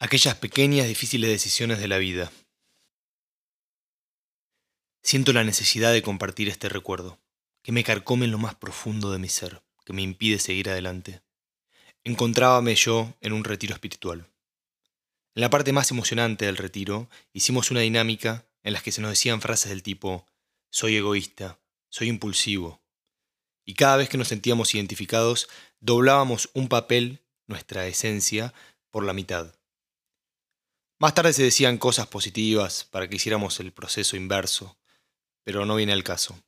Aquellas pequeñas, difíciles decisiones de la vida. Siento la necesidad de compartir este recuerdo, que me carcome en lo más profundo de mi ser, que me impide seguir adelante. Encontrábame yo en un retiro espiritual. En la parte más emocionante del retiro, hicimos una dinámica en la que se nos decían frases del tipo, soy egoísta, soy impulsivo. Y cada vez que nos sentíamos identificados, doblábamos un papel, nuestra esencia, por la mitad más tarde se decían cosas positivas para que hiciéramos el proceso inverso, pero no viene al caso.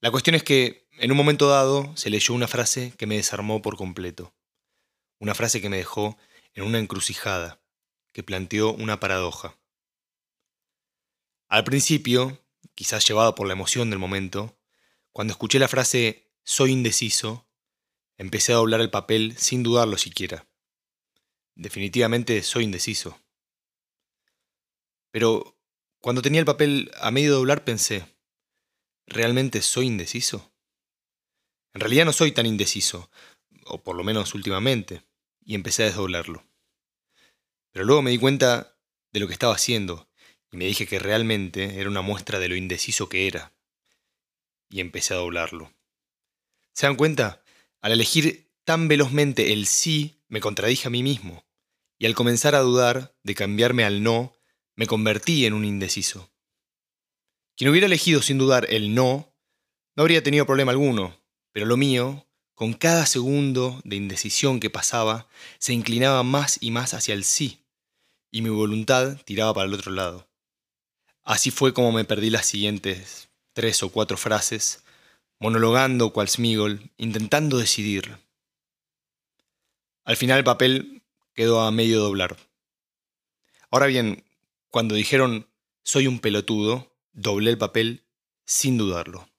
La cuestión es que, en un momento dado, se leyó una frase que me desarmó por completo. Una frase que me dejó en una encrucijada, que planteó una paradoja. Al principio, quizás llevado por la emoción del momento, cuando escuché la frase soy indeciso, empecé a doblar el papel sin dudarlo siquiera. Definitivamente soy indeciso. Pero cuando tenía el papel a medio doblar pensé, ¿realmente soy indeciso? En realidad no soy tan indeciso, o por lo menos últimamente, y empecé a desdoblarlo. Pero luego me di cuenta de lo que estaba haciendo, y me dije que realmente era una muestra de lo indeciso que era, y empecé a doblarlo. ¿Se dan cuenta? Al elegir tan velozmente el sí, me contradije a mí mismo y al comenzar a dudar de cambiarme al no, me convertí en un indeciso. Quien hubiera elegido sin dudar el no, no habría tenido problema alguno, pero lo mío, con cada segundo de indecisión que pasaba, se inclinaba más y más hacia el sí, y mi voluntad tiraba para el otro lado. Así fue como me perdí las siguientes tres o cuatro frases, monologando cual Smigol, intentando decidir. Al final el papel quedó a medio doblar. Ahora bien, cuando dijeron soy un pelotudo, doblé el papel sin dudarlo.